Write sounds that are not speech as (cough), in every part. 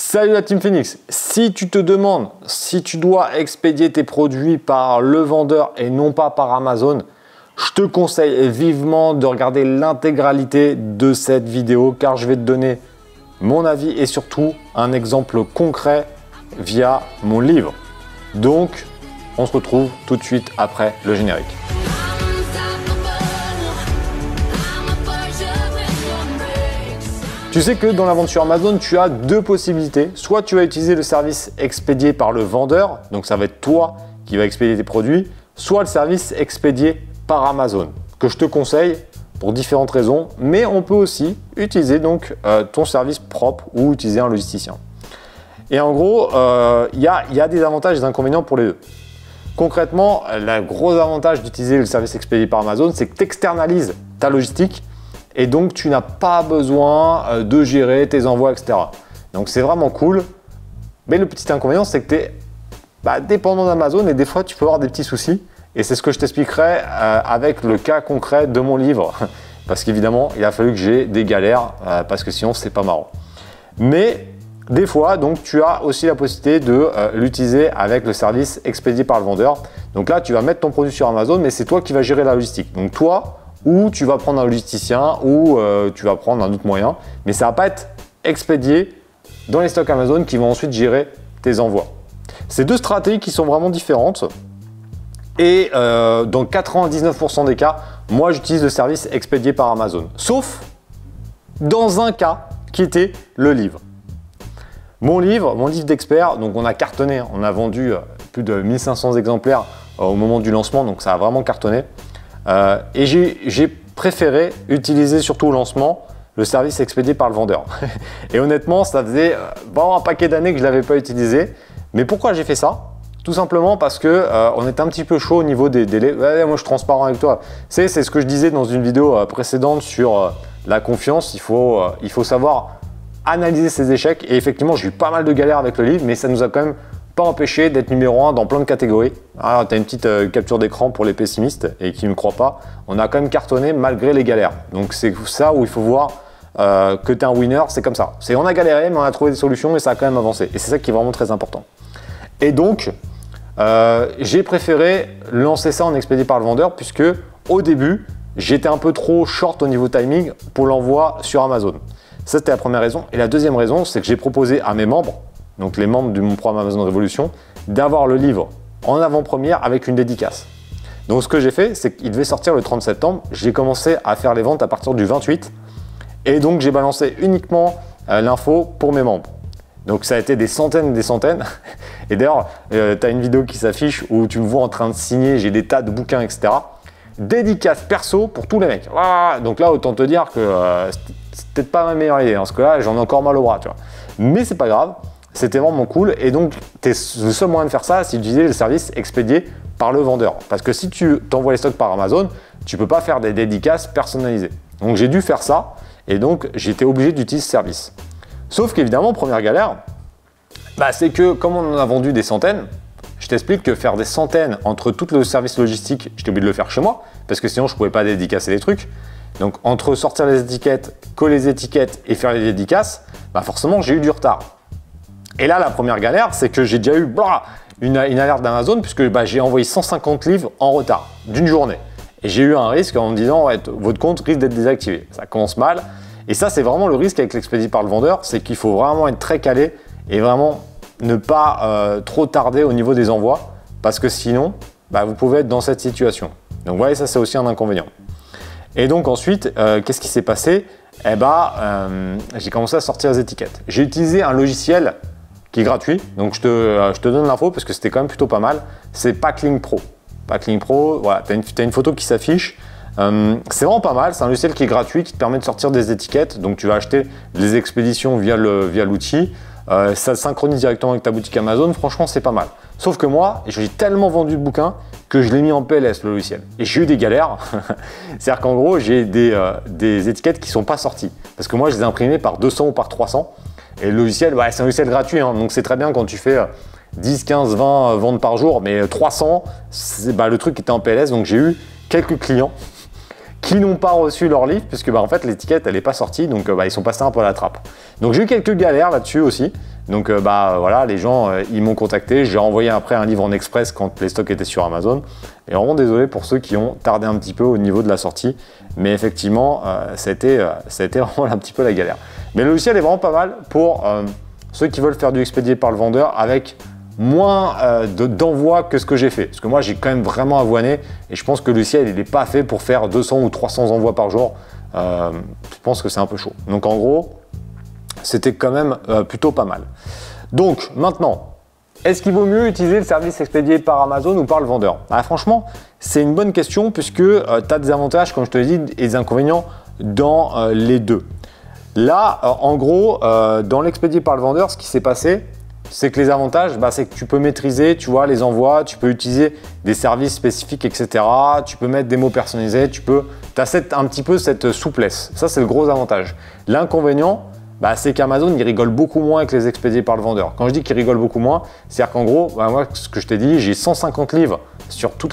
Salut la Team Phoenix Si tu te demandes si tu dois expédier tes produits par le vendeur et non pas par Amazon, je te conseille vivement de regarder l'intégralité de cette vidéo car je vais te donner mon avis et surtout un exemple concret via mon livre. Donc, on se retrouve tout de suite après le générique. Tu sais que dans la vente sur Amazon, tu as deux possibilités. Soit tu vas utiliser le service expédié par le vendeur, donc ça va être toi qui va expédier tes produits, soit le service expédié par Amazon, que je te conseille pour différentes raisons, mais on peut aussi utiliser donc euh, ton service propre ou utiliser un logisticien. Et en gros, euh, il y, a, des avantages et des inconvénients pour les deux. Concrètement, le gros avantage d'utiliser le service expédié par Amazon, c'est que tu externalises ta logistique et donc tu n'as pas besoin euh, de gérer tes envois, etc. Donc c'est vraiment cool. Mais le petit inconvénient, c'est que tu es bah, dépendant d'Amazon et des fois tu peux avoir des petits soucis. Et c'est ce que je t'expliquerai euh, avec le cas concret de mon livre. (laughs) Parce qu'évidemment, il a fallu que j'ai des galères, euh, parce que sinon, c'est pas marrant. Mais des fois, donc, tu as aussi la possibilité de l'utiliser avec le service expédié par le vendeur. Donc là, tu vas mettre ton produit sur Amazon, mais c'est toi qui vas gérer la logistique. Donc toi, ou tu vas prendre un logisticien, ou euh, tu vas prendre un autre moyen, mais ça va pas être expédié dans les stocks Amazon qui vont ensuite gérer tes envois. C'est deux stratégies qui sont vraiment différentes. Et euh, dans 99% des cas, moi j'utilise le service expédié par Amazon. Sauf dans un cas qui était le livre. Mon livre, mon livre d'expert, donc on a cartonné, on a vendu euh, plus de 1500 exemplaires au moment du lancement, donc ça a vraiment cartonné. Euh, et j'ai préféré utiliser surtout au lancement le service expédié par le vendeur. (laughs) et honnêtement, ça faisait euh, bon, un paquet d'années que je ne l'avais pas utilisé. Mais pourquoi j'ai fait ça? Tout simplement parce que euh, on était un petit peu chaud au niveau des délais. moi, je suis transparent avec toi. C'est ce que je disais dans une vidéo précédente sur la confiance. Il faut, il faut savoir analyser ses échecs. Et effectivement, j'ai eu pas mal de galères avec le livre, mais ça nous a quand même pas empêché d'être numéro 1 dans plein de catégories. Alors, tu as une petite euh, capture d'écran pour les pessimistes et qui ne me croient pas. On a quand même cartonné malgré les galères. Donc, c'est ça où il faut voir euh, que tu es un winner, c'est comme ça. C'est on a galéré, mais on a trouvé des solutions et ça a quand même avancé. Et c'est ça qui est vraiment très important. Et donc, euh, j'ai préféré lancer ça en expédié par le vendeur puisque au début, j'étais un peu trop short au niveau timing pour l'envoi sur Amazon. Ça, c'était la première raison. Et la deuxième raison, c'est que j'ai proposé à mes membres, donc les membres de mon programme Amazon Révolution, d'avoir le livre en avant-première avec une dédicace. Donc ce que j'ai fait, c'est qu'il devait sortir le 30 septembre. J'ai commencé à faire les ventes à partir du 28. Et donc j'ai balancé uniquement euh, l'info pour mes membres. Donc ça a été des centaines et des centaines. (laughs) Et d'ailleurs, euh, tu as une vidéo qui s'affiche où tu me vois en train de signer, j'ai des tas de bouquins, etc. Dédicace perso pour tous les mecs. Donc là, autant te dire que euh, c'est peut-être pas ma meilleure idée. Hein, parce que là, j'en ai encore mal au bras, tu vois. Mais c'est pas grave. C'était vraiment cool. Et donc, le seul moyen de faire ça, c'est d'utiliser le service expédié par le vendeur. Parce que si tu t'envoies les stocks par Amazon, tu peux pas faire des dédicaces personnalisées. Donc, j'ai dû faire ça. Et donc, j'étais obligé d'utiliser ce service. Sauf qu'évidemment, première galère, bah, c'est que comme on en a vendu des centaines, je t'explique que faire des centaines entre tout le service logistique, j'étais obligé de le faire chez moi, parce que sinon je pouvais pas dédicacer les trucs. Donc entre sortir les étiquettes, coller les étiquettes et faire les dédicaces, bah forcément j'ai eu du retard. Et là, la première galère, c'est que j'ai déjà eu une, alerte d'Amazon puisque bah, j'ai envoyé 150 livres en retard d'une journée. Et j'ai eu un risque en me disant votre compte risque d'être désactivé. Ça commence mal. Et ça, c'est vraiment le risque avec l'expédie par le vendeur, c'est qu'il faut vraiment être très calé et vraiment ne pas euh, trop tarder au niveau des envois parce que sinon, bah, vous pouvez être dans cette situation. Donc, vous voyez, ça, c'est aussi un inconvénient. Et donc, ensuite, euh, qu'est-ce qui s'est passé? Eh bien, euh, j'ai commencé à sortir les étiquettes. J'ai utilisé un logiciel gratuit. Donc je te, euh, je te donne l'info parce que c'était quand même plutôt pas mal. C'est Packlink Pro. Packlink Pro, voilà, tu as, une photo qui s'affiche. Euh, c'est vraiment pas mal, c'est un logiciel qui est gratuit, qui te permet de sortir des étiquettes. Donc tu vas acheter les expéditions via l'outil. Via euh, ça synchronise directement avec ta boutique Amazon. Franchement, c'est pas mal. Sauf que moi, j'ai tellement vendu de bouquins que je l'ai mis en PLS le logiciel. Et j'ai eu des galères. (laughs) C'est-à-dire qu'en gros, j'ai des, des, étiquettes qui sont pas sorties. Parce que moi, je les ai imprimées par 200 ou par 300. Et le logiciel, c'est un logiciel gratuit, hein. donc c'est très bien quand tu fais 10, 15, 20 ventes par jour, mais 300, bah, le truc était en PLS, donc j'ai eu quelques clients qui n'ont pas reçu leur livre, puisque bah, en fait l'étiquette elle n'est pas sortie, donc bah, ils sont passés un peu à la trappe. Donc j'ai eu quelques galères là-dessus aussi, Donc euh, bah voilà, les gens euh, ils m'ont contacté, j'ai envoyé après un livre en express quand les stocks étaient sur Amazon. Et vraiment désolé pour ceux qui ont tardé un petit peu au niveau de la sortie, mais effectivement euh, ça, a été, vraiment un petit peu la galère. Mais le logiciel est vraiment pas mal pour ceux qui veulent faire du expédié par le vendeur avec moins d'envoi que ce que j'ai fait. Parce que moi j'ai quand même vraiment avoiné et je pense que le logiciel il n'est pas fait pour faire 200 ou 300 envois par jour. je pense que c'est un peu chaud. Donc en gros, c'était quand même euh, plutôt pas mal. Donc maintenant, est-ce qu'il vaut mieux utiliser le service expédié par Amazon ou par le vendeur? Ah, Franchement, c'est une bonne question puisque euh, tu as des avantages, comme je te l'ai dit, et des inconvénients dans euh, les deux. Là, en gros, dans l'expédié par le vendeur, ce qui s'est passé, c'est que les avantages, bah, c'est que tu peux maîtriser, tu vois, les envois, tu peux utiliser des services spécifiques, etc. Tu peux mettre des mots personnalisés, tu peux, as un petit peu cette souplesse. Ça, c'est le gros avantage. L'inconvénient, bah, c'est qu'Amazon rigole beaucoup moins avec les expédiés par le vendeur. Quand je dis qu'il rigole beaucoup moins, c'est-à-dire qu'en gros, bah, moi ce que je t'ai dit, j'ai 150 livres sur, tout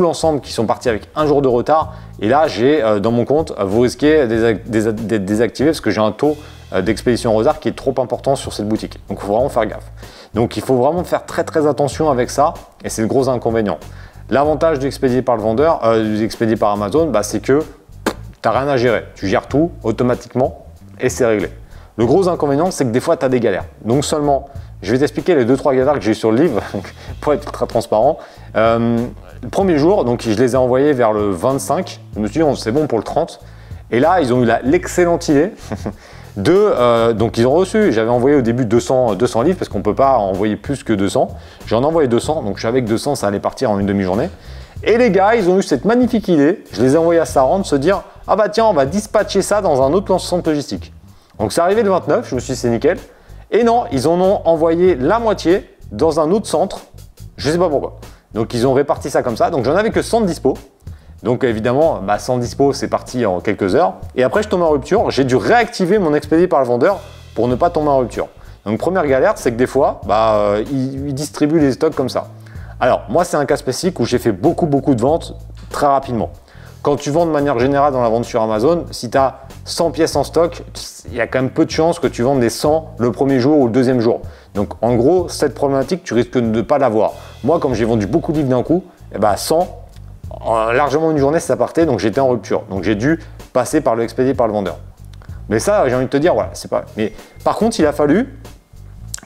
l'ensemble qui sont partis avec un jour de retard. Et là, j'ai euh, dans mon compte, vous risquez d'être désactivé parce que j'ai un taux euh, d'expédition en retard qui est trop important sur cette boutique. Donc il faut vraiment faire gaffe. Donc il faut vraiment faire très très attention avec ça et c'est le gros inconvénient. L'avantage du par le vendeur, euh, du par Amazon, bah, c'est que tu n'as rien à gérer. Tu gères tout automatiquement et c'est réglé. Le gros inconvénient, c'est que des fois, tu as des galères. Donc seulement, je vais t'expliquer les 2-3 galères que j'ai eu sur le livre (laughs) pour être très transparent. Euh, le premier jour, donc je les ai envoyés vers le 25. Je me suis dit, c'est bon pour le 30. Et là, ils ont eu l'excellente idée (laughs) de. Euh, donc, ils ont reçu. J'avais envoyé au début 200, 200 livres parce qu'on ne peut pas envoyer plus que 200. J'en ai envoyé 200. Donc, je savais que 200, ça allait partir en une demi-journée. Et les gars, ils ont eu cette magnifique idée. Je les ai envoyés à Saran de se dire ah bah tiens, on va dispatcher ça dans un autre centre logistique. Donc c'est arrivé le 29, je me suis dit c'est nickel. Et non, ils en ont envoyé la moitié dans un autre centre, je sais pas pourquoi. Donc ils ont réparti ça comme ça. Donc j'en avais que 100 dispo. Donc évidemment, bah, 100 dispo, c'est parti en quelques heures. Et après, je tombe en rupture. J'ai dû réactiver mon expédié par le vendeur pour ne pas tomber en rupture. Donc première galère, c'est que des fois, bah, euh, ils, ils distribuent les stocks comme ça. Alors moi, c'est un cas spécifique où j'ai fait beaucoup, beaucoup de ventes très rapidement. Quand tu vends de manière générale dans la vente sur Amazon, si tu as 100 pièces en stock, il y a quand même peu de chances que tu vendes des 100 le premier jour ou le deuxième jour. Donc en gros, cette problématique, tu risques de ne pas l'avoir. Moi, comme j'ai vendu beaucoup de livres d'un coup, eh ben 100, largement une journée, ça partait, donc j'étais en rupture. Donc j'ai dû passer par le expédié par le vendeur. Mais ça, j'ai envie de te dire, voilà, c'est pas. Mais par contre, il a fallu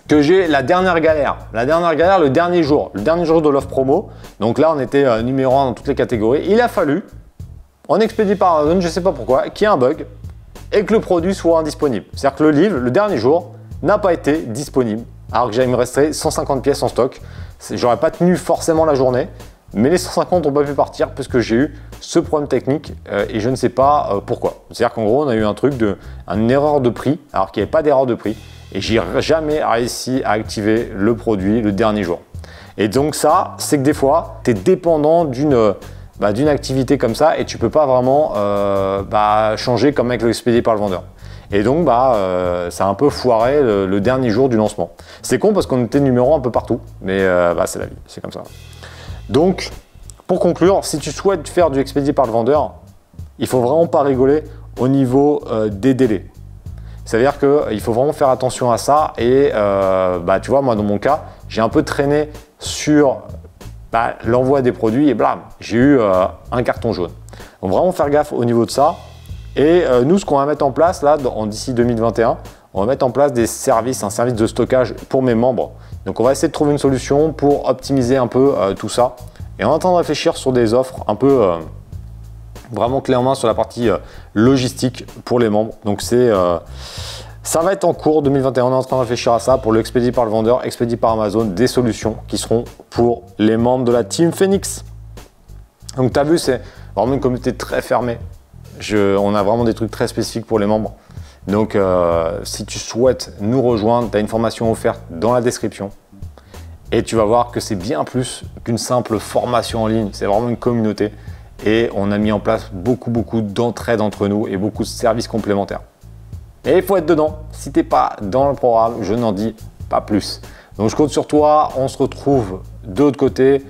que j'ai la dernière galère. La dernière galère, le dernier jour, le dernier jour de l'offre promo. Donc là, on était euh, numéro 1 dans toutes les catégories. Il a fallu on expédie par Amazon, je sais pas pourquoi, qu'il y a un bug et que le produit soit indisponible. C'est-à-dire que le livre, le dernier jour, n'a pas été disponible, alors que j'avais me rester 150 pièces en stock. J'aurais pas tenu forcément la journée, mais les 150 n'ont pas pu partir puisque j'ai eu ce problème technique euh, et je ne sais pas euh, pourquoi. C'est-à-dire qu'en gros, on a eu un truc de, une erreur de prix, alors qu'il n'y avait pas d'erreur de prix, et j'ai jamais réussi à activer le produit le dernier jour. Et donc ça, c'est que des fois, tu es dépendant d'une bah, d'une activité comme ça et tu peux pas vraiment euh, bah, changer comme avec l'expédié par le vendeur. Et donc, bah, euh, ça a un peu foiré le, dernier jour du lancement. C'est con parce qu'on était numéro un peu partout, mais euh, bah, c'est la vie, c'est comme ça. Donc, pour conclure, si tu souhaites faire du expédié par le vendeur, il faut vraiment pas rigoler au niveau des délais. C'est-à-dire qu'il faut vraiment faire attention à ça. Et bah, tu vois, moi, dans mon cas, j'ai un peu traîné sur bah, l'envoi des produits et blam, j'ai eu euh, un carton jaune. Donc vraiment faire gaffe au niveau de ça. Et euh, nous, ce qu'on va mettre en place là, d'ici 2021, on va mettre en place des services, un service de stockage pour mes membres. Donc on va essayer de trouver une solution pour optimiser un peu euh, tout ça. Et en train de réfléchir sur des offres un peu vraiment clé en main sur la partie logistique pour les membres. Donc c'est ça va être en cours 2021, on est en train de réfléchir à ça pour le par le vendeur, expédié par Amazon, des solutions qui seront pour les membres de la team Phoenix. Donc tu as vu, c'est vraiment une communauté très fermée. on a vraiment des trucs très spécifiques pour les membres. Donc euh, si tu souhaites nous rejoindre, tu as une formation offerte dans la description. Et tu vas voir que c'est bien plus qu'une simple formation en ligne, c'est vraiment une communauté. Et on a mis en place beaucoup, beaucoup d'entraide entre nous et beaucoup de services complémentaires. Et il faut être dedans. Si tu n'es pas dans le programme, je n'en dis pas plus. Donc je compte sur toi. On se retrouve de l'autre côté.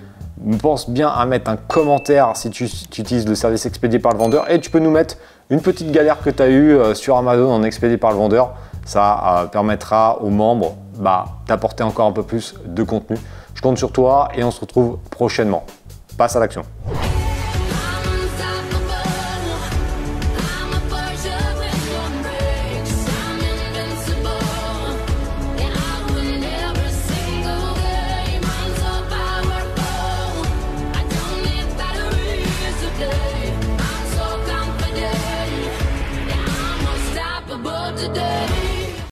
Pense bien à mettre un commentaire si tu, utilises le service expédié par le vendeur. Et tu peux nous mettre une petite galère que tu as eue euh, sur Amazon en expédié par le vendeur. Ça euh, permettra aux membres bah, d'apporter encore un peu plus de contenu. Je compte sur toi et on se retrouve prochainement. Passe à l'action.